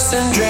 and dreams.